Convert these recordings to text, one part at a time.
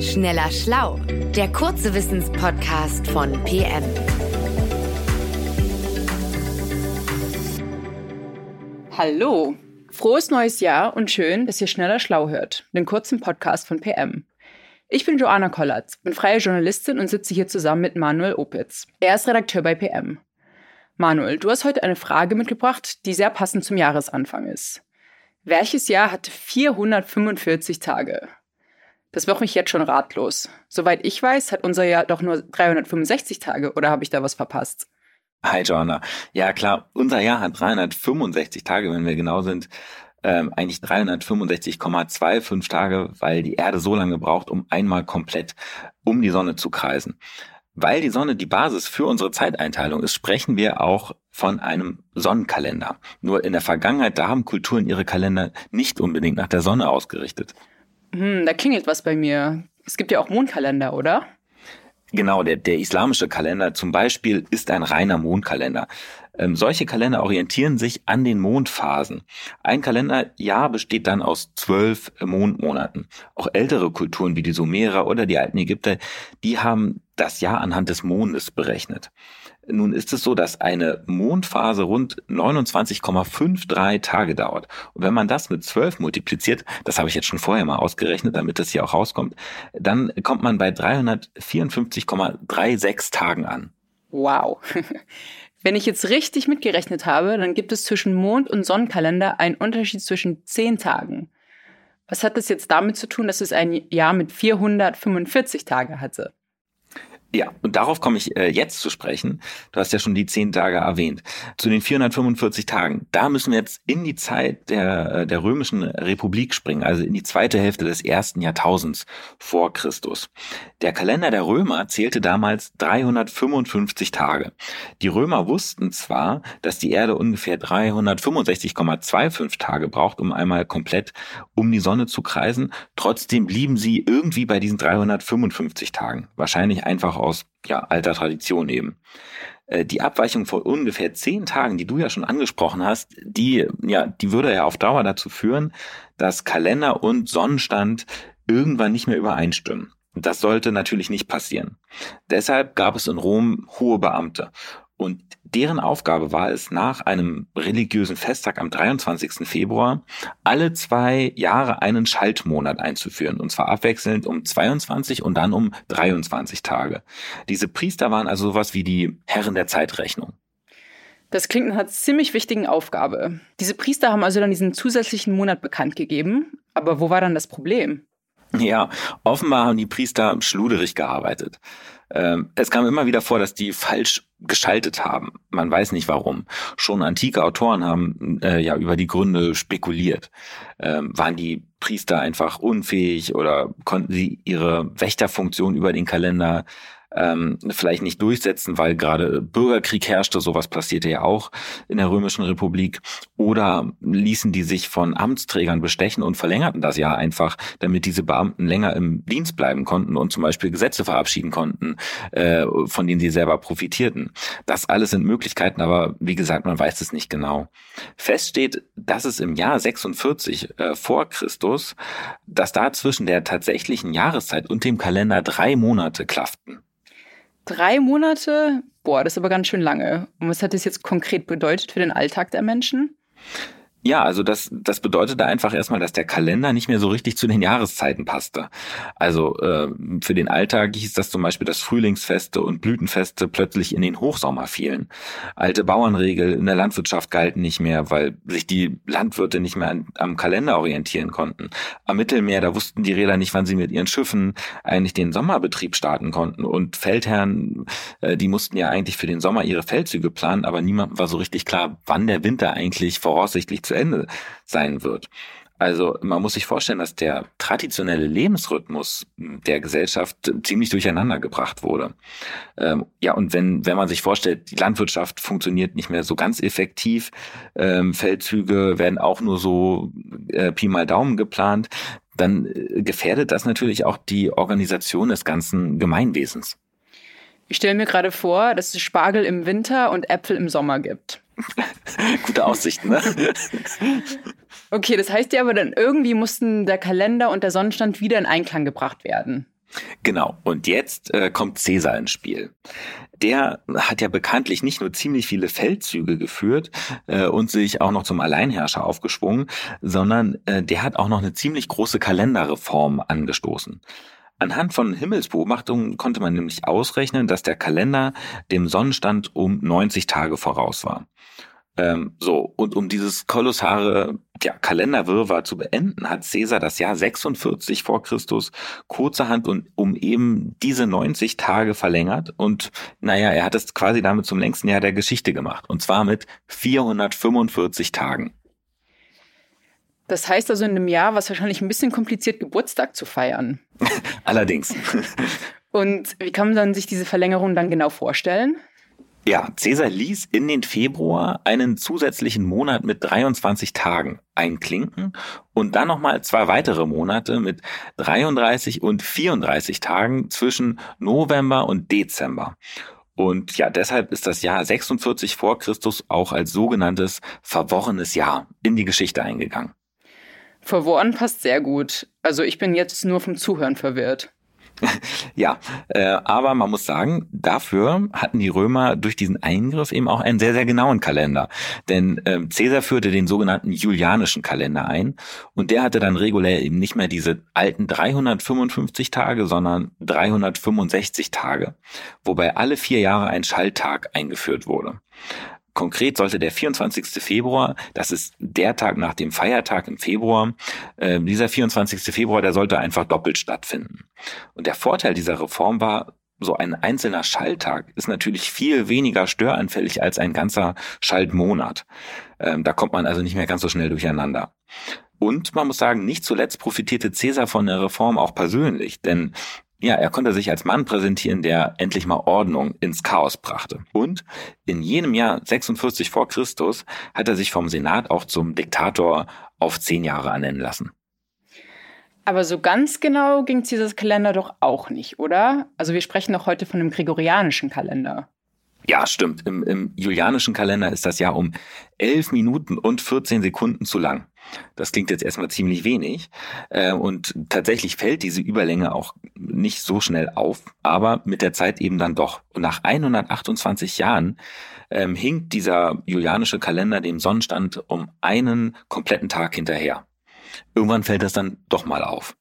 Schneller Schlau, der kurze Wissenspodcast von PM. Hallo, frohes neues Jahr und schön, dass ihr Schneller Schlau hört, den kurzen Podcast von PM. Ich bin Joanna Kollatz, bin freie Journalistin und sitze hier zusammen mit Manuel Opitz. Er ist Redakteur bei PM. Manuel, du hast heute eine Frage mitgebracht, die sehr passend zum Jahresanfang ist. Welches Jahr hatte 445 Tage? Das macht mich jetzt schon ratlos. Soweit ich weiß, hat unser Jahr doch nur 365 Tage, oder habe ich da was verpasst? Hi Joanna. Ja klar, unser Jahr hat 365 Tage, wenn wir genau sind. Ähm, eigentlich 365,25 Tage, weil die Erde so lange braucht, um einmal komplett um die Sonne zu kreisen. Weil die Sonne die Basis für unsere Zeiteinteilung ist, sprechen wir auch von einem Sonnenkalender. Nur in der Vergangenheit, da haben Kulturen ihre Kalender nicht unbedingt nach der Sonne ausgerichtet. Hm, da klingelt was bei mir. Es gibt ja auch Mondkalender, oder? Genau, der, der islamische Kalender zum Beispiel ist ein reiner Mondkalender. Ähm, solche Kalender orientieren sich an den Mondphasen. Ein Kalenderjahr besteht dann aus zwölf Mondmonaten. Auch ältere Kulturen wie die Sumerer oder die alten Ägypter, die haben das Jahr anhand des Mondes berechnet. Nun ist es so, dass eine Mondphase rund 29,53 Tage dauert. Und wenn man das mit 12 multipliziert, das habe ich jetzt schon vorher mal ausgerechnet, damit das hier auch rauskommt, dann kommt man bei 354,36 Tagen an. Wow. Wenn ich jetzt richtig mitgerechnet habe, dann gibt es zwischen Mond- und Sonnenkalender einen Unterschied zwischen 10 Tagen. Was hat das jetzt damit zu tun, dass es ein Jahr mit 445 Tage hatte? Ja, und darauf komme ich äh, jetzt zu sprechen. Du hast ja schon die zehn Tage erwähnt. Zu den 445 Tagen. Da müssen wir jetzt in die Zeit der, äh, der römischen Republik springen, also in die zweite Hälfte des ersten Jahrtausends vor Christus. Der Kalender der Römer zählte damals 355 Tage. Die Römer wussten zwar, dass die Erde ungefähr 365,25 Tage braucht, um einmal komplett um die Sonne zu kreisen. Trotzdem blieben sie irgendwie bei diesen 355 Tagen. Wahrscheinlich einfach aus ja, alter Tradition eben. Äh, die Abweichung von ungefähr zehn Tagen, die du ja schon angesprochen hast, die, ja, die würde ja auf Dauer dazu führen, dass Kalender und Sonnenstand irgendwann nicht mehr übereinstimmen. Das sollte natürlich nicht passieren. Deshalb gab es in Rom hohe Beamte. Und deren Aufgabe war es, nach einem religiösen Festtag am 23. Februar alle zwei Jahre einen Schaltmonat einzuführen. Und zwar abwechselnd um 22 und dann um 23 Tage. Diese Priester waren also sowas wie die Herren der Zeitrechnung. Das klingt nach einer ziemlich wichtigen Aufgabe. Diese Priester haben also dann diesen zusätzlichen Monat bekannt gegeben. Aber wo war dann das Problem? Ja, offenbar haben die Priester schluderig gearbeitet. Ähm, es kam immer wieder vor, dass die falsch geschaltet haben. Man weiß nicht warum. Schon antike Autoren haben äh, ja über die Gründe spekuliert. Ähm, waren die Priester einfach unfähig oder konnten sie ihre Wächterfunktion über den Kalender ähm, vielleicht nicht durchsetzen, weil gerade Bürgerkrieg herrschte, sowas passierte ja auch in der Römischen Republik, oder ließen die sich von Amtsträgern bestechen und verlängerten das Jahr einfach, damit diese Beamten länger im Dienst bleiben konnten und zum Beispiel Gesetze verabschieden konnten, äh, von denen sie selber profitierten. Das alles sind Möglichkeiten, aber wie gesagt, man weiß es nicht genau. Fest steht, dass es im Jahr 46 äh, vor Christus, dass da zwischen der tatsächlichen Jahreszeit und dem Kalender drei Monate klafften. Drei Monate? Boah, das ist aber ganz schön lange. Und was hat das jetzt konkret bedeutet für den Alltag der Menschen? Ja, also das, das bedeutete einfach erstmal, dass der Kalender nicht mehr so richtig zu den Jahreszeiten passte. Also äh, für den Alltag hieß das zum Beispiel, dass Frühlingsfeste und Blütenfeste plötzlich in den Hochsommer fielen. Alte Bauernregeln in der Landwirtschaft galten nicht mehr, weil sich die Landwirte nicht mehr an, am Kalender orientieren konnten. Am Mittelmeer, da wussten die Räder nicht, wann sie mit ihren Schiffen eigentlich den Sommerbetrieb starten konnten. Und Feldherren, äh, die mussten ja eigentlich für den Sommer ihre Feldzüge planen, aber niemand war so richtig klar, wann der Winter eigentlich voraussichtlich zu Ende sein wird. Also man muss sich vorstellen, dass der traditionelle Lebensrhythmus der Gesellschaft ziemlich durcheinander gebracht wurde. Ähm, ja, und wenn, wenn man sich vorstellt, die Landwirtschaft funktioniert nicht mehr so ganz effektiv, ähm, Feldzüge werden auch nur so äh, Pi mal Daumen geplant, dann äh, gefährdet das natürlich auch die Organisation des ganzen Gemeinwesens. Ich stelle mir gerade vor, dass es Spargel im Winter und Äpfel im Sommer gibt. Gute Aussichten, ne? okay, das heißt ja aber dann irgendwie mussten der Kalender und der Sonnenstand wieder in Einklang gebracht werden. Genau, und jetzt äh, kommt Caesar ins Spiel. Der hat ja bekanntlich nicht nur ziemlich viele Feldzüge geführt äh, und sich auch noch zum Alleinherrscher aufgeschwungen, sondern äh, der hat auch noch eine ziemlich große Kalenderreform angestoßen. Anhand von Himmelsbeobachtungen konnte man nämlich ausrechnen, dass der Kalender dem Sonnenstand um 90 Tage voraus war. Ähm, so, und um dieses kolossale ja, Kalenderwirrwarr zu beenden, hat Caesar das Jahr 46 vor Christus kurzerhand und um eben diese 90 Tage verlängert. Und naja, er hat es quasi damit zum längsten Jahr der Geschichte gemacht. Und zwar mit 445 Tagen. Das heißt also in einem Jahr, was wahrscheinlich ein bisschen kompliziert, Geburtstag zu feiern. Allerdings. Und wie kann man dann sich diese Verlängerung dann genau vorstellen? Ja, Caesar ließ in den Februar einen zusätzlichen Monat mit 23 Tagen einklinken und dann nochmal zwei weitere Monate mit 33 und 34 Tagen zwischen November und Dezember. Und ja, deshalb ist das Jahr 46 vor Christus auch als sogenanntes verworrenes Jahr in die Geschichte eingegangen. Verworren passt sehr gut. Also ich bin jetzt nur vom Zuhören verwirrt. ja, äh, aber man muss sagen, dafür hatten die Römer durch diesen Eingriff eben auch einen sehr, sehr genauen Kalender. Denn äh, Caesar führte den sogenannten julianischen Kalender ein und der hatte dann regulär eben nicht mehr diese alten 355 Tage, sondern 365 Tage, wobei alle vier Jahre ein Schalltag eingeführt wurde. Konkret sollte der 24. Februar, das ist der Tag nach dem Feiertag im Februar, äh, dieser 24. Februar, der sollte einfach doppelt stattfinden. Und der Vorteil dieser Reform war, so ein einzelner Schalttag ist natürlich viel weniger störanfällig als ein ganzer Schaltmonat. Ähm, da kommt man also nicht mehr ganz so schnell durcheinander. Und man muss sagen, nicht zuletzt profitierte Cäsar von der Reform auch persönlich, denn ja, er konnte sich als Mann präsentieren, der endlich mal Ordnung ins Chaos brachte. Und in jenem Jahr 46 vor Christus hat er sich vom Senat auch zum Diktator auf zehn Jahre ernennen lassen. Aber so ganz genau ging dieses Kalender doch auch nicht, oder? Also wir sprechen doch heute von dem gregorianischen Kalender. Ja, stimmt. Im, Im julianischen Kalender ist das Jahr um 11 Minuten und 14 Sekunden zu lang. Das klingt jetzt erstmal ziemlich wenig. Äh, und tatsächlich fällt diese Überlänge auch nicht so schnell auf, aber mit der Zeit eben dann doch. Und nach 128 Jahren ähm, hinkt dieser julianische Kalender dem Sonnenstand um einen kompletten Tag hinterher. Irgendwann fällt das dann doch mal auf.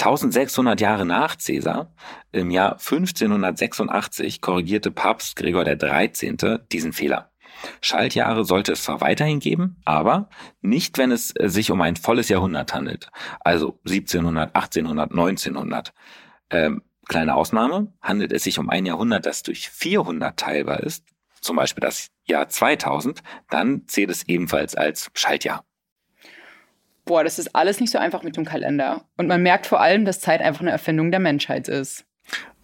1600 Jahre nach Caesar, im Jahr 1586, korrigierte Papst Gregor XIII. diesen Fehler. Schaltjahre sollte es zwar weiterhin geben, aber nicht, wenn es sich um ein volles Jahrhundert handelt. Also 1700, 1800, 1900. Ähm, kleine Ausnahme, handelt es sich um ein Jahrhundert, das durch 400 teilbar ist, zum Beispiel das Jahr 2000, dann zählt es ebenfalls als Schaltjahr. Boah, das ist alles nicht so einfach mit dem Kalender. Und man merkt vor allem, dass Zeit einfach eine Erfindung der Menschheit ist.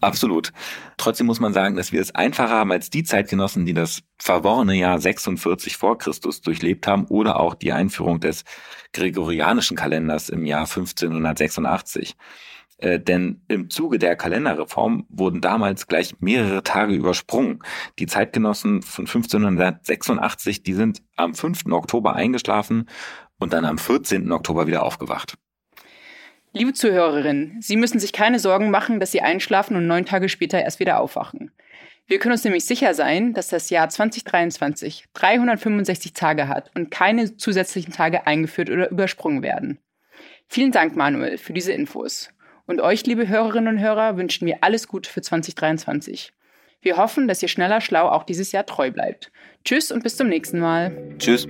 Absolut. Trotzdem muss man sagen, dass wir es einfacher haben als die Zeitgenossen, die das verworrene Jahr 46 vor Christus durchlebt haben oder auch die Einführung des gregorianischen Kalenders im Jahr 1586. Äh, denn im Zuge der Kalenderreform wurden damals gleich mehrere Tage übersprungen. Die Zeitgenossen von 1586, die sind am 5. Oktober eingeschlafen und dann am 14. Oktober wieder aufgewacht. Liebe Zuhörerinnen, Sie müssen sich keine Sorgen machen, dass Sie einschlafen und neun Tage später erst wieder aufwachen. Wir können uns nämlich sicher sein, dass das Jahr 2023 365 Tage hat und keine zusätzlichen Tage eingeführt oder übersprungen werden. Vielen Dank, Manuel, für diese Infos. Und euch, liebe Hörerinnen und Hörer, wünschen wir alles Gute für 2023. Wir hoffen, dass ihr schneller schlau auch dieses Jahr treu bleibt. Tschüss und bis zum nächsten Mal. Tschüss.